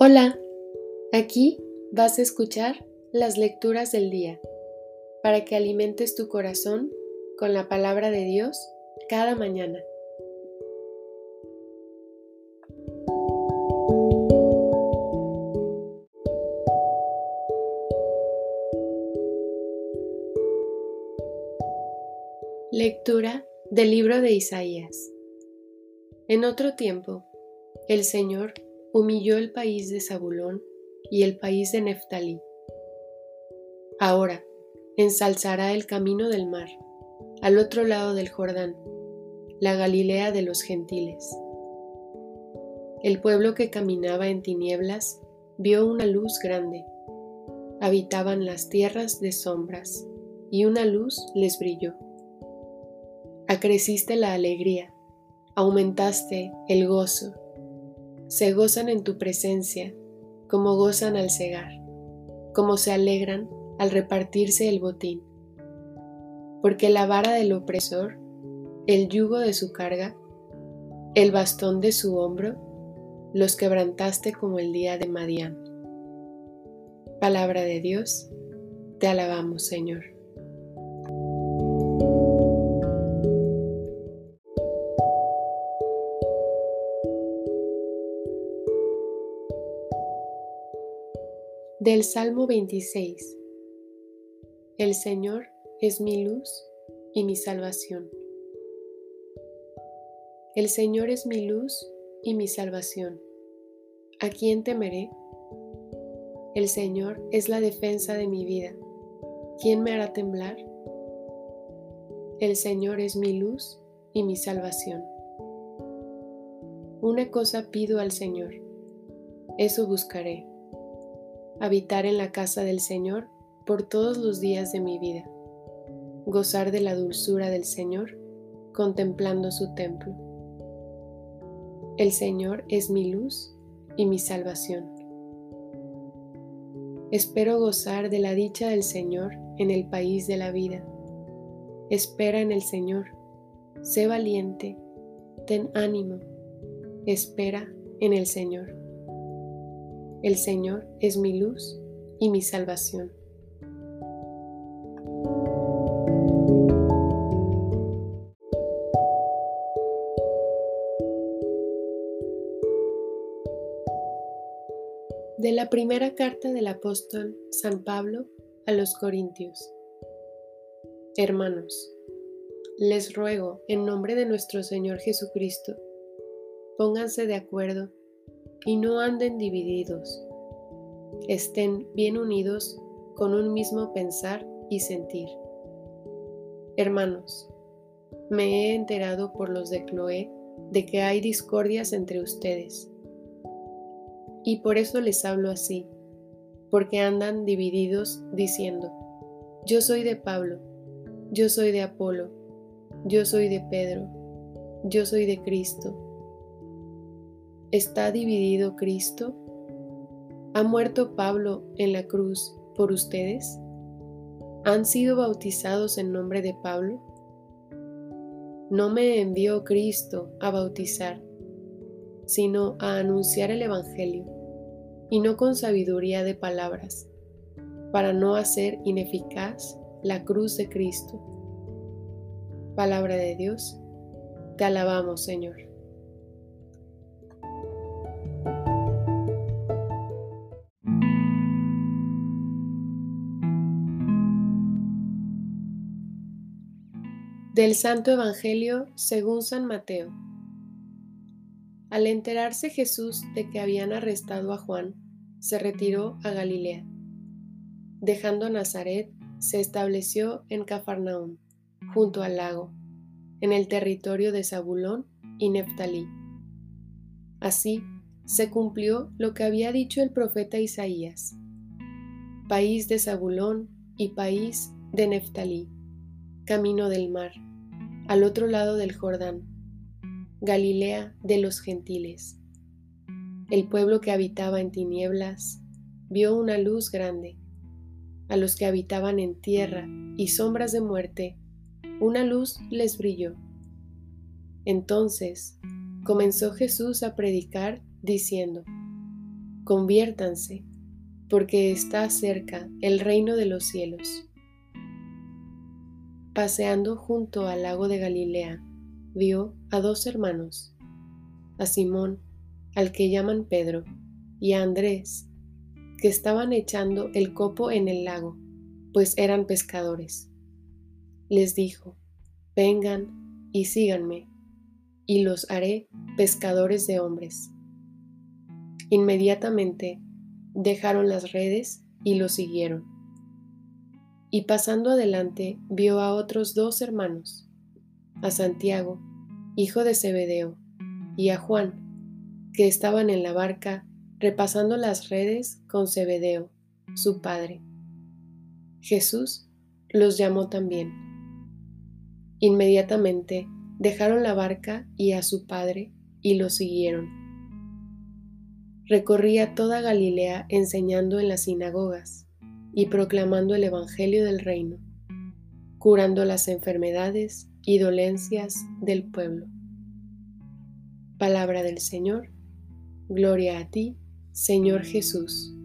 Hola, aquí vas a escuchar las lecturas del día para que alimentes tu corazón con la palabra de Dios cada mañana. Lectura del libro de Isaías. En otro tiempo, el Señor humilló el país de Zabulón y el país de Neftalí. Ahora ensalzará el camino del mar, al otro lado del Jordán, la Galilea de los gentiles. El pueblo que caminaba en tinieblas vio una luz grande. Habitaban las tierras de sombras, y una luz les brilló. Acreciste la alegría, aumentaste el gozo se gozan en tu presencia, como gozan al cegar, como se alegran al repartirse el botín. Porque la vara del opresor, el yugo de su carga, el bastón de su hombro, los quebrantaste como el día de Madián. Palabra de Dios, te alabamos Señor. Del Salmo 26 El Señor es mi luz y mi salvación. El Señor es mi luz y mi salvación. ¿A quién temeré? El Señor es la defensa de mi vida. ¿Quién me hará temblar? El Señor es mi luz y mi salvación. Una cosa pido al Señor, eso buscaré habitar en la casa del Señor por todos los días de mi vida, gozar de la dulzura del Señor contemplando su templo. El Señor es mi luz y mi salvación. Espero gozar de la dicha del Señor en el país de la vida. Espera en el Señor, sé valiente, ten ánimo, espera en el Señor. El Señor es mi luz y mi salvación. De la primera carta del apóstol San Pablo a los Corintios. Hermanos, les ruego en nombre de nuestro Señor Jesucristo, pónganse de acuerdo y no anden divididos. Estén bien unidos con un mismo pensar y sentir. Hermanos, me he enterado por los de Cloé de que hay discordias entre ustedes. Y por eso les hablo así, porque andan divididos diciendo, yo soy de Pablo, yo soy de Apolo, yo soy de Pedro, yo soy de Cristo ¿Está dividido Cristo? ¿Ha muerto Pablo en la cruz por ustedes? ¿Han sido bautizados en nombre de Pablo? No me envió Cristo a bautizar, sino a anunciar el Evangelio, y no con sabiduría de palabras, para no hacer ineficaz la cruz de Cristo. Palabra de Dios, te alabamos Señor. Del Santo Evangelio según San Mateo. Al enterarse Jesús de que habían arrestado a Juan, se retiró a Galilea. Dejando Nazaret, se estableció en Cafarnaúm, junto al lago, en el territorio de Zabulón y Neftalí. Así se cumplió lo que había dicho el profeta Isaías. País de Zabulón y país de Neftalí, camino del mar al otro lado del Jordán, Galilea de los gentiles. El pueblo que habitaba en tinieblas vio una luz grande. A los que habitaban en tierra y sombras de muerte, una luz les brilló. Entonces comenzó Jesús a predicar diciendo, conviértanse, porque está cerca el reino de los cielos. Paseando junto al lago de Galilea, vio a dos hermanos, a Simón, al que llaman Pedro, y a Andrés, que estaban echando el copo en el lago, pues eran pescadores. Les dijo, vengan y síganme, y los haré pescadores de hombres. Inmediatamente dejaron las redes y lo siguieron. Y pasando adelante vio a otros dos hermanos, a Santiago, hijo de Zebedeo, y a Juan, que estaban en la barca repasando las redes con Zebedeo, su padre. Jesús los llamó también. Inmediatamente dejaron la barca y a su padre y lo siguieron recorría toda Galilea enseñando en las sinagogas y proclamando el Evangelio del reino, curando las enfermedades y dolencias del pueblo. Palabra del Señor, gloria a ti, Señor Jesús.